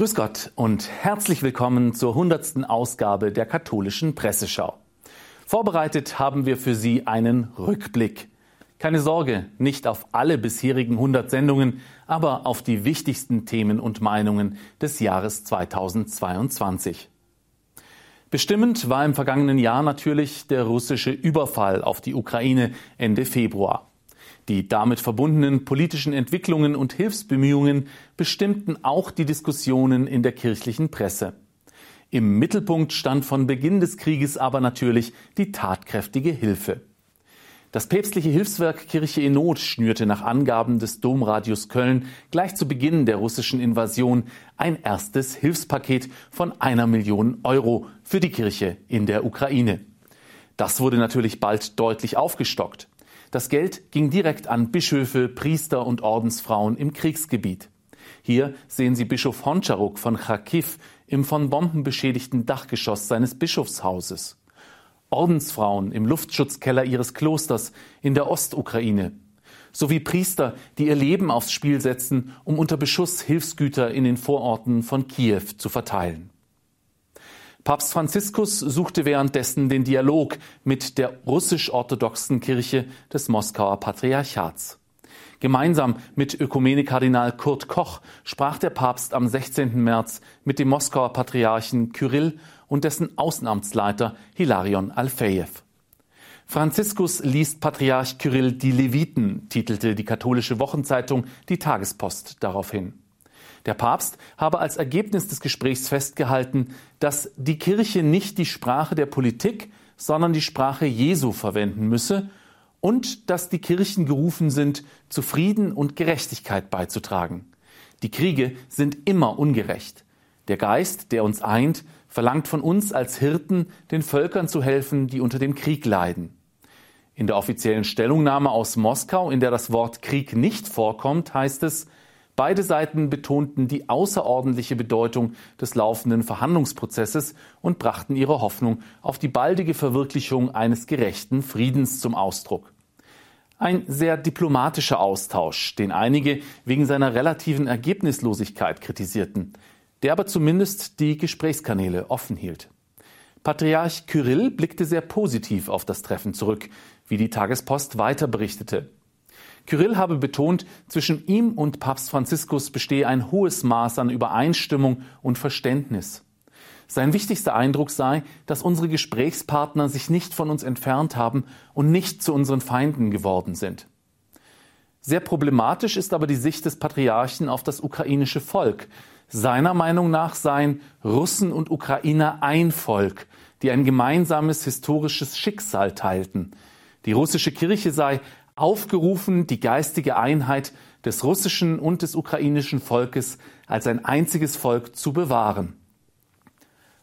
Grüß Gott und herzlich willkommen zur hundertsten Ausgabe der katholischen Presseschau. Vorbereitet haben wir für Sie einen Rückblick. Keine Sorge, nicht auf alle bisherigen 100 Sendungen, aber auf die wichtigsten Themen und Meinungen des Jahres 2022. Bestimmend war im vergangenen Jahr natürlich der russische Überfall auf die Ukraine Ende Februar. Die damit verbundenen politischen Entwicklungen und Hilfsbemühungen bestimmten auch die Diskussionen in der kirchlichen Presse. Im Mittelpunkt stand von Beginn des Krieges aber natürlich die tatkräftige Hilfe. Das päpstliche Hilfswerk Kirche in Not schnürte nach Angaben des Domradios Köln gleich zu Beginn der russischen Invasion ein erstes Hilfspaket von einer Million Euro für die Kirche in der Ukraine. Das wurde natürlich bald deutlich aufgestockt. Das Geld ging direkt an Bischöfe, Priester und Ordensfrauen im Kriegsgebiet. Hier sehen Sie Bischof Honcharuk von Kharkiv im von Bomben beschädigten Dachgeschoss seines Bischofshauses. Ordensfrauen im Luftschutzkeller ihres Klosters in der Ostukraine. Sowie Priester, die ihr Leben aufs Spiel setzen, um unter Beschuss Hilfsgüter in den Vororten von Kiew zu verteilen. Papst Franziskus suchte währenddessen den Dialog mit der russisch-orthodoxen Kirche des Moskauer Patriarchats. Gemeinsam mit Ökumene-Kardinal Kurt Koch sprach der Papst am 16. März mit dem Moskauer Patriarchen Kyrill und dessen Außenamtsleiter Hilarion Alfejew. Franziskus liest Patriarch Kyrill die Leviten, titelte die katholische Wochenzeitung Die Tagespost daraufhin. Der Papst habe als Ergebnis des Gesprächs festgehalten, dass die Kirche nicht die Sprache der Politik, sondern die Sprache Jesu verwenden müsse und dass die Kirchen gerufen sind, zu Frieden und Gerechtigkeit beizutragen. Die Kriege sind immer ungerecht. Der Geist, der uns eint, verlangt von uns als Hirten, den Völkern zu helfen, die unter dem Krieg leiden. In der offiziellen Stellungnahme aus Moskau, in der das Wort Krieg nicht vorkommt, heißt es, Beide Seiten betonten die außerordentliche Bedeutung des laufenden Verhandlungsprozesses und brachten ihre Hoffnung auf die baldige Verwirklichung eines gerechten Friedens zum Ausdruck. Ein sehr diplomatischer Austausch, den einige wegen seiner relativen Ergebnislosigkeit kritisierten, der aber zumindest die Gesprächskanäle offen hielt. Patriarch Kyrill blickte sehr positiv auf das Treffen zurück, wie die Tagespost weiter berichtete. Kyrill habe betont, zwischen ihm und Papst Franziskus bestehe ein hohes Maß an Übereinstimmung und Verständnis. Sein wichtigster Eindruck sei, dass unsere Gesprächspartner sich nicht von uns entfernt haben und nicht zu unseren Feinden geworden sind. Sehr problematisch ist aber die Sicht des Patriarchen auf das ukrainische Volk. Seiner Meinung nach seien Russen und Ukrainer ein Volk, die ein gemeinsames historisches Schicksal teilten. Die russische Kirche sei aufgerufen, die geistige Einheit des russischen und des ukrainischen Volkes als ein einziges Volk zu bewahren.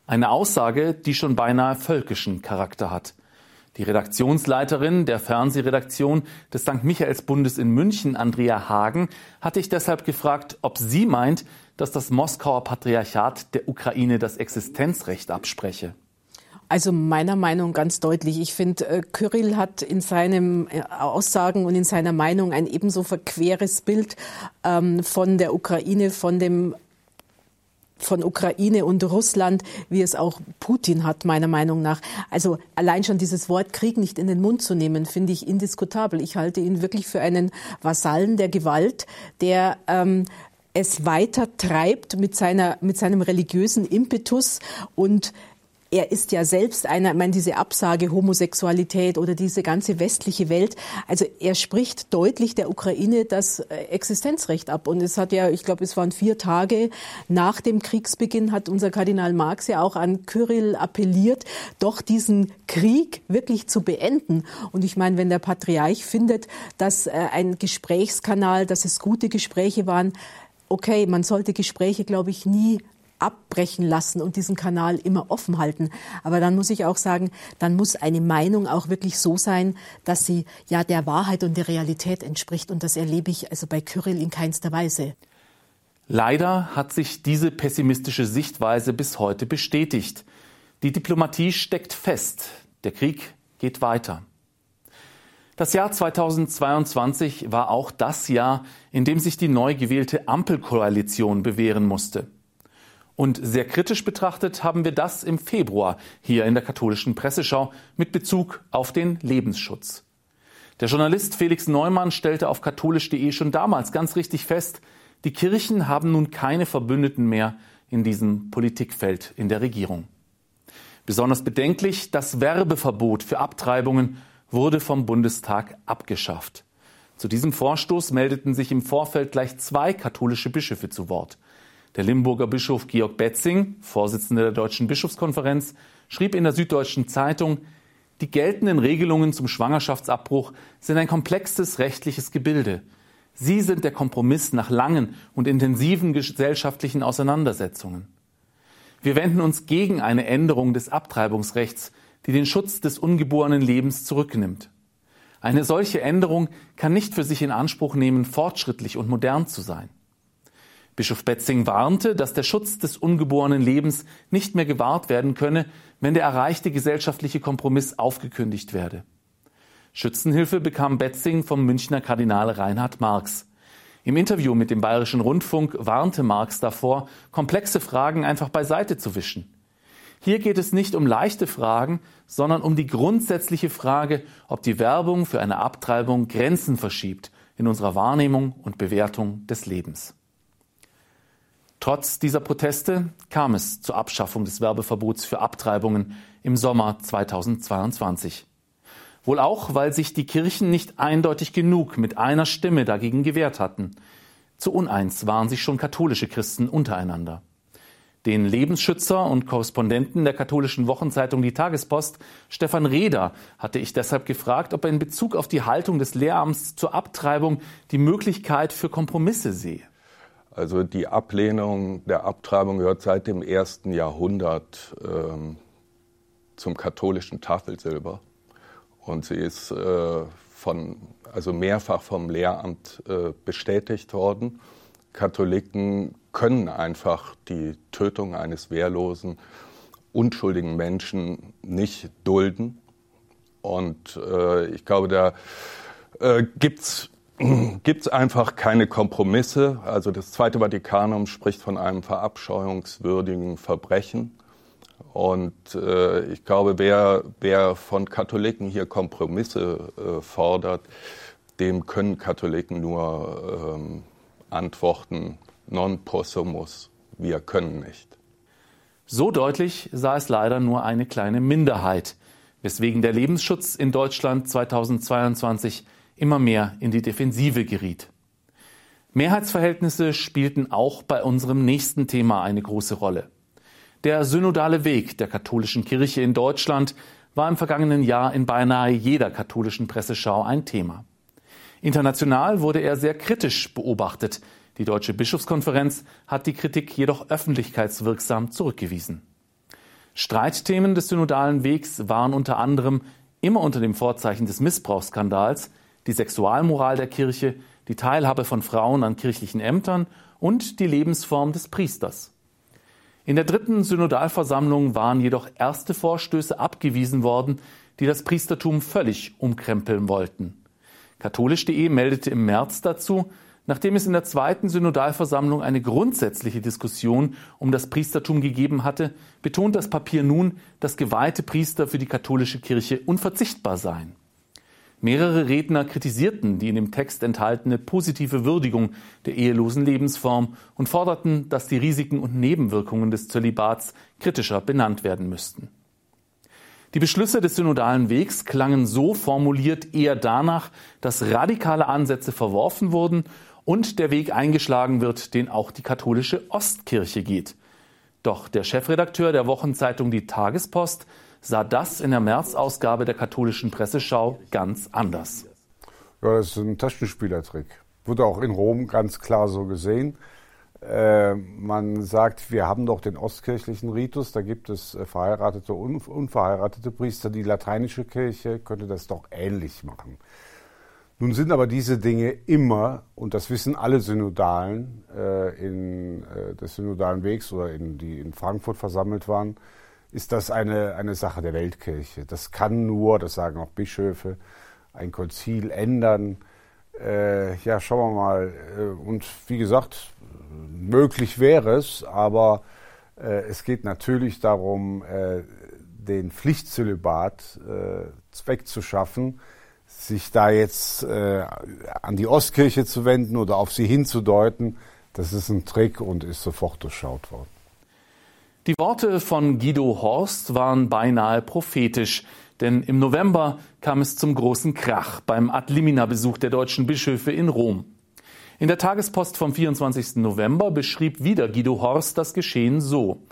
Eine Aussage, die schon beinahe völkischen Charakter hat. Die Redaktionsleiterin der Fernsehredaktion des St. Michaelsbundes in München, Andrea Hagen, hatte ich deshalb gefragt, ob sie meint, dass das Moskauer Patriarchat der Ukraine das Existenzrecht abspreche. Also meiner Meinung ganz deutlich. Ich finde, äh, Kyrill hat in seinen äh, Aussagen und in seiner Meinung ein ebenso verqueres Bild ähm, von der Ukraine, von dem von Ukraine und Russland, wie es auch Putin hat, meiner Meinung nach. Also allein schon dieses Wort Krieg nicht in den Mund zu nehmen, finde ich indiskutabel. Ich halte ihn wirklich für einen Vasallen der Gewalt, der ähm, es weiter treibt mit seiner mit seinem religiösen Impetus und er ist ja selbst einer, ich meine, diese Absage Homosexualität oder diese ganze westliche Welt. Also er spricht deutlich der Ukraine das äh, Existenzrecht ab. Und es hat ja, ich glaube, es waren vier Tage nach dem Kriegsbeginn, hat unser Kardinal Marx ja auch an Kyrill appelliert, doch diesen Krieg wirklich zu beenden. Und ich meine, wenn der Patriarch findet, dass äh, ein Gesprächskanal, dass es gute Gespräche waren, okay, man sollte Gespräche, glaube ich, nie abbrechen lassen und diesen Kanal immer offen halten. Aber dann muss ich auch sagen, dann muss eine Meinung auch wirklich so sein, dass sie ja der Wahrheit und der Realität entspricht. Und das erlebe ich also bei Kyrill in keinster Weise. Leider hat sich diese pessimistische Sichtweise bis heute bestätigt. Die Diplomatie steckt fest. Der Krieg geht weiter. Das Jahr 2022 war auch das Jahr, in dem sich die neu gewählte Ampelkoalition bewähren musste. Und sehr kritisch betrachtet haben wir das im Februar hier in der katholischen Presseschau mit Bezug auf den Lebensschutz. Der Journalist Felix Neumann stellte auf katholisch.de schon damals ganz richtig fest, die Kirchen haben nun keine Verbündeten mehr in diesem Politikfeld in der Regierung. Besonders bedenklich, das Werbeverbot für Abtreibungen wurde vom Bundestag abgeschafft. Zu diesem Vorstoß meldeten sich im Vorfeld gleich zwei katholische Bischöfe zu Wort. Der Limburger Bischof Georg Betzing, Vorsitzender der Deutschen Bischofskonferenz, schrieb in der Süddeutschen Zeitung, die geltenden Regelungen zum Schwangerschaftsabbruch sind ein komplexes rechtliches Gebilde. Sie sind der Kompromiss nach langen und intensiven gesellschaftlichen Auseinandersetzungen. Wir wenden uns gegen eine Änderung des Abtreibungsrechts, die den Schutz des ungeborenen Lebens zurücknimmt. Eine solche Änderung kann nicht für sich in Anspruch nehmen, fortschrittlich und modern zu sein. Bischof Betzing warnte, dass der Schutz des ungeborenen Lebens nicht mehr gewahrt werden könne, wenn der erreichte gesellschaftliche Kompromiss aufgekündigt werde. Schützenhilfe bekam Betzing vom Münchner Kardinal Reinhard Marx. Im Interview mit dem Bayerischen Rundfunk warnte Marx davor, komplexe Fragen einfach beiseite zu wischen. Hier geht es nicht um leichte Fragen, sondern um die grundsätzliche Frage, ob die Werbung für eine Abtreibung Grenzen verschiebt in unserer Wahrnehmung und Bewertung des Lebens. Trotz dieser Proteste kam es zur Abschaffung des Werbeverbots für Abtreibungen im Sommer 2022. Wohl auch, weil sich die Kirchen nicht eindeutig genug mit einer Stimme dagegen gewehrt hatten. Zu uneins waren sich schon katholische Christen untereinander. Den Lebensschützer und Korrespondenten der katholischen Wochenzeitung Die Tagespost, Stefan Reder, hatte ich deshalb gefragt, ob er in Bezug auf die Haltung des Lehramts zur Abtreibung die Möglichkeit für Kompromisse sehe. Also die Ablehnung der Abtreibung gehört seit dem ersten Jahrhundert ähm, zum katholischen Tafelsilber. Und sie ist äh, von, also mehrfach vom Lehramt äh, bestätigt worden. Katholiken können einfach die Tötung eines wehrlosen, unschuldigen Menschen nicht dulden. Und äh, ich glaube, da äh, gibt es gibt es einfach keine Kompromisse. Also das Zweite Vatikanum spricht von einem verabscheuungswürdigen Verbrechen. Und äh, ich glaube, wer, wer von Katholiken hier Kompromisse äh, fordert, dem können Katholiken nur ähm, antworten, non possumus, wir können nicht. So deutlich sah es leider nur eine kleine Minderheit, weswegen der Lebensschutz in Deutschland 2022 immer mehr in die Defensive geriet. Mehrheitsverhältnisse spielten auch bei unserem nächsten Thema eine große Rolle. Der synodale Weg der katholischen Kirche in Deutschland war im vergangenen Jahr in beinahe jeder katholischen Presseschau ein Thema. International wurde er sehr kritisch beobachtet. Die Deutsche Bischofskonferenz hat die Kritik jedoch öffentlichkeitswirksam zurückgewiesen. Streitthemen des synodalen Wegs waren unter anderem immer unter dem Vorzeichen des Missbrauchsskandals die Sexualmoral der Kirche, die Teilhabe von Frauen an kirchlichen Ämtern und die Lebensform des Priesters. In der dritten Synodalversammlung waren jedoch erste Vorstöße abgewiesen worden, die das Priestertum völlig umkrempeln wollten. Katholisch.de meldete im März dazu, nachdem es in der zweiten Synodalversammlung eine grundsätzliche Diskussion um das Priestertum gegeben hatte, betont das Papier nun, dass geweihte Priester für die katholische Kirche unverzichtbar seien. Mehrere Redner kritisierten die in dem Text enthaltene positive Würdigung der ehelosen Lebensform und forderten, dass die Risiken und Nebenwirkungen des Zölibats kritischer benannt werden müssten. Die Beschlüsse des synodalen Wegs klangen so formuliert eher danach, dass radikale Ansätze verworfen wurden und der Weg eingeschlagen wird, den auch die katholische Ostkirche geht. Doch der Chefredakteur der Wochenzeitung Die Tagespost sah das in der März-Ausgabe der katholischen Presseschau ganz anders. Ja, das ist ein Taschenspielertrick. Wurde auch in Rom ganz klar so gesehen. Äh, man sagt, wir haben doch den ostkirchlichen Ritus, da gibt es äh, verheiratete und unverheiratete Priester. Die lateinische Kirche könnte das doch ähnlich machen. Nun sind aber diese Dinge immer, und das wissen alle Synodalen äh, in, äh, des Synodalen Wegs oder in, die in Frankfurt versammelt waren, ist das eine, eine Sache der Weltkirche. Das kann nur, das sagen auch Bischöfe, ein Konzil ändern. Äh, ja, schauen wir mal. Äh, und wie gesagt, möglich wäre es, aber Äh, es geht natürlich darum, äh, den Pflichtzölibat äh, wegzuschaffen, sich da jetzt äh, an die Ostkirche zu wenden oder auf sie hinzudeuten, das ist ein Trick und ist sofort durchschaut worden. Die Worte von Guido Horst waren beinahe prophetisch, denn im November kam es zum großen Krach beim Ad-Limina-Besuch der deutschen Bischöfe in Rom. In der Tagespost vom 24. November beschrieb wieder Guido Horst das Geschehen so.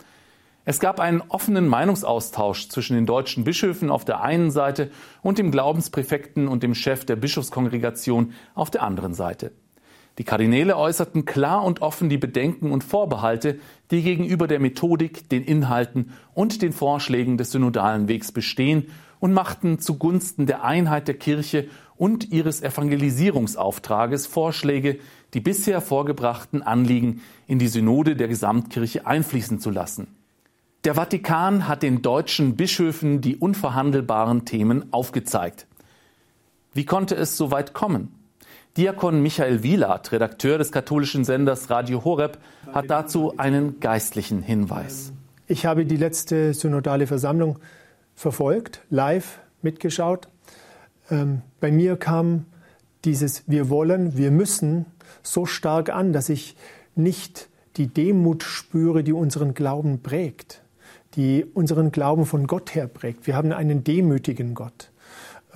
Es gab einen offenen Meinungsaustausch zwischen den deutschen Bischöfen auf der einen Seite und dem Glaubenspräfekten und dem Chef der Bischofskongregation auf der anderen Seite. Die Kardinäle äußerten klar und offen die Bedenken und Vorbehalte, die gegenüber der Methodik, den Inhalten und den Vorschlägen des synodalen Wegs bestehen und machten zugunsten der Einheit der Kirche und ihres Evangelisierungsauftrages Vorschläge, die bisher vorgebrachten Anliegen in die Synode der Gesamtkirche einfließen zu lassen. Der Vatikan hat den deutschen Bischöfen die unverhandelbaren Themen aufgezeigt. Wie konnte es so weit kommen? Diakon Michael Wieland, Redakteur des katholischen Senders Radio Horeb, hat dazu einen geistlichen Hinweis. Ich habe die letzte synodale Versammlung verfolgt, live mitgeschaut. Ähm, bei mir kam dieses Wir wollen, wir müssen so stark an, dass ich nicht die Demut spüre, die unseren Glauben prägt die unseren Glauben von Gott her prägt. Wir haben einen demütigen Gott.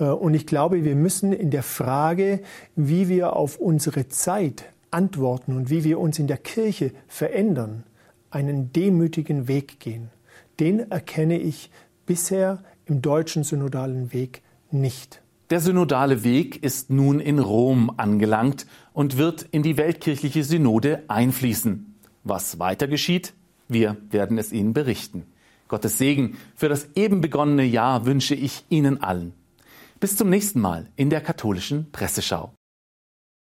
Äh, und ich glaube, wir müssen in der Frage, wie wir auf unsere Zeit antworten und wie wir uns in der Kirche verändern, einen demütigen Weg gehen. Den erkenne ich bisher im deutschen synodalen Weg nicht. Der synodale Weg ist nun in Rom angelangt und wird in die weltkirchliche Synode einfließen. Was weiter geschieht, wir werden es Ihnen berichten. Gottes Segen für das eben begonnene Jahr wünsche ich Ihnen allen. Bis zum nächsten Mal in der katholischen Presseschau.